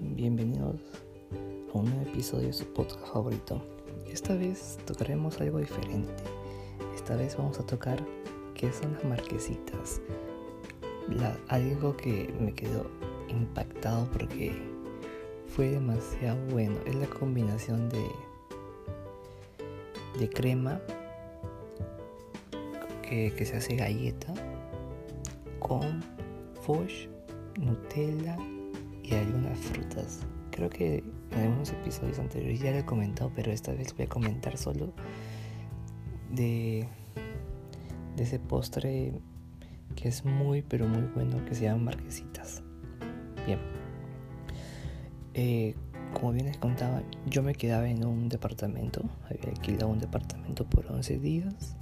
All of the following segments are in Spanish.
bienvenidos a un nuevo episodio de su podcast favorito. Esta vez tocaremos algo diferente. Esta vez vamos a tocar qué son las marquesitas. algo que me quedó impactado porque fue demasiado bueno. Es la combinación de, de crema que, que se hace galleta con foch, Nutella y algunas frutas. Creo que en algunos episodios anteriores ya lo he comentado, pero esta vez voy a comentar solo de, ese postre que es muy pero muy bueno que se llama marquesitas. Bien. Eh, como bien les contaba, yo me quedaba en un departamento, había alquilado un departamento por 11 días,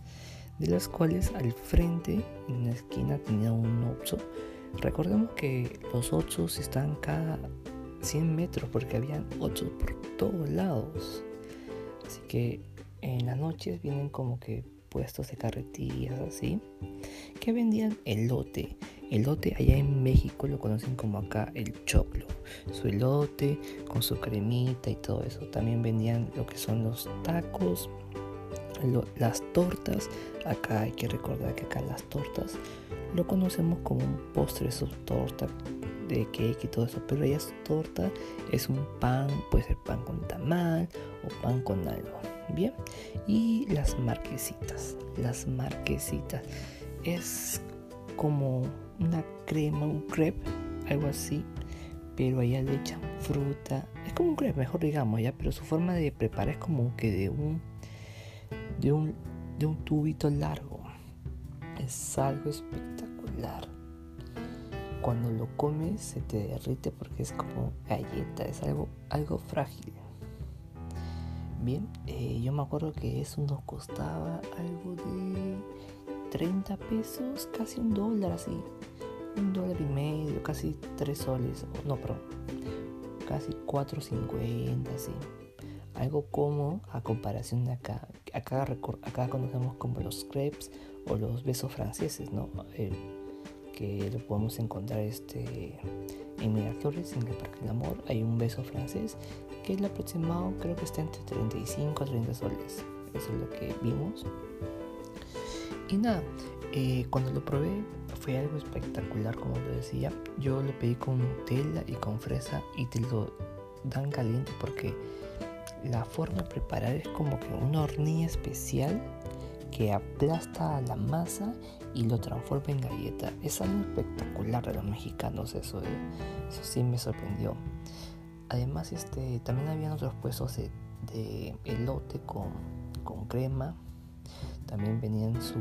de los cuales al frente, en una esquina, tenía un Oxxo Recordemos que los Oxxos están cada 100 metros porque habían Oxxos por todos lados. Así que en las noches vienen como que puestos de carretillas así que vendían elote. Elote allá en México lo conocen como acá el choclo. Su elote con su cremita y todo eso. También vendían lo que son los tacos, las tortas. Acá hay que recordar que acá las tortas lo conocemos como un postre, su torta de cake y todo eso, pero ella es torta, es un pan, puede ser pan con tamal o pan con algo. Bien, y las marquesitas, las marquesitas es como una crema, un crepe, algo así, pero allá le echan fruta, es como un crepe, mejor digamos, ya, pero su forma de preparar es como que de un de un de un tubito largo. Es algo espectacular. Cuando lo comes se te derrite porque es como galleta, es algo, algo frágil. Bien, eh, yo me acuerdo que eso nos costaba algo de 30 pesos, casi un dólar así. Un dólar y medio, casi 3 soles. No, pero casi 4.50 así algo como a comparación de acá. Acá, acá conocemos como los crepes o los besos franceses, ¿no? que lo podemos encontrar este, en Miraflores, en el Parque del Amor. Hay un beso francés que el aproximado creo que está entre 35 a 30 soles. Eso es lo que vimos. Y nada, eh, cuando lo probé fue algo espectacular, como lo decía. Yo lo pedí con Nutella y con fresa y te lo dan caliente porque la forma de preparar es como que una hornilla especial que aplasta la masa y lo transforma en galleta. Es algo espectacular de los mexicanos, eso, eh, eso sí me sorprendió. Además, este, también habían otros puestos de, elote con, con, crema. También venían su,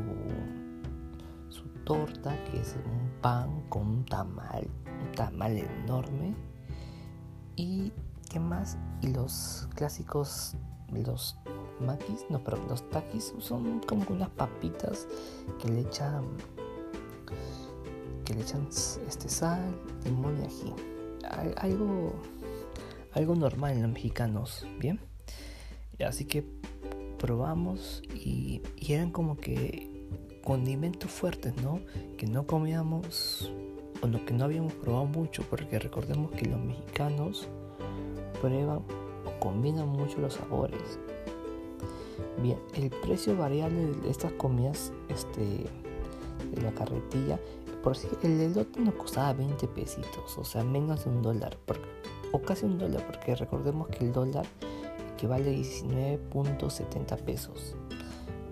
su torta, que es un pan con un tamal, un tamal enorme. Y ¿Qué más? Y los clásicos, los maquis, no, pero los taquis son como unas papitas que le echan que le echan este sal, limón y. Algo algo normal en los mexicanos, ¿bien? Así que probamos y, y eran como que condimentos fuertes, ¿no? Que no comíamos o lo que no habíamos probado mucho, porque recordemos que los mexicanos prueban o combinan mucho los sabores. Bien, el precio variable de estas comidas este, de la carretilla, por si el elote nos costaba 20 pesitos, o sea, menos de un dólar, o casi un dólar, porque recordemos que el dólar equivale a 19.70 pesos.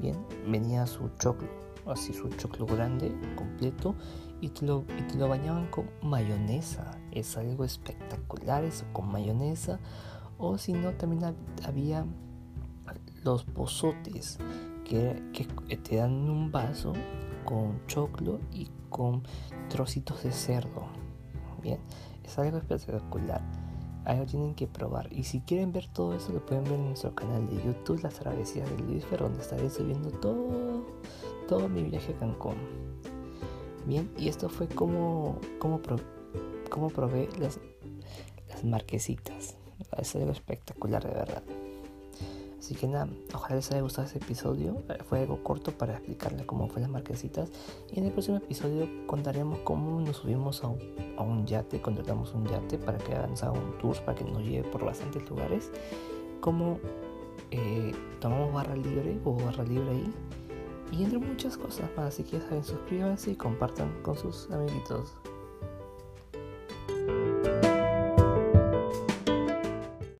Bien, venía su choclo, así su choclo grande, completo, y te lo, y te lo bañaban con mayonesa. Es algo espectacular eso, con mayonesa. O si no, también había los pozotes que, te dan un vaso con choclo y con trocitos de cerdo. Bien, es algo espectacular. Algo tienen que probar. Y si quieren ver todo eso, lo pueden ver en nuestro canal de YouTube, Las Travesías de Luis donde estaré subiendo todo, todo mi viaje a Cancún. Bien, y esto fue como, como, como probé las, las marquesitas. Es algo espectacular de verdad. Así que nada, ojalá les haya gustado este episodio. Fue algo corto para explicarles cómo fue las marquesitas. Y en el próximo episodio contaremos cómo nos subimos a un, a un yate, contratamos un yate para que hagan un tour, para que nos lleve por bastantes lugares. Cómo eh, tomamos barra libre o barra libre ahí. Y entre muchas cosas más. Así que ya saben, suscríbanse y compartan con sus amiguitos.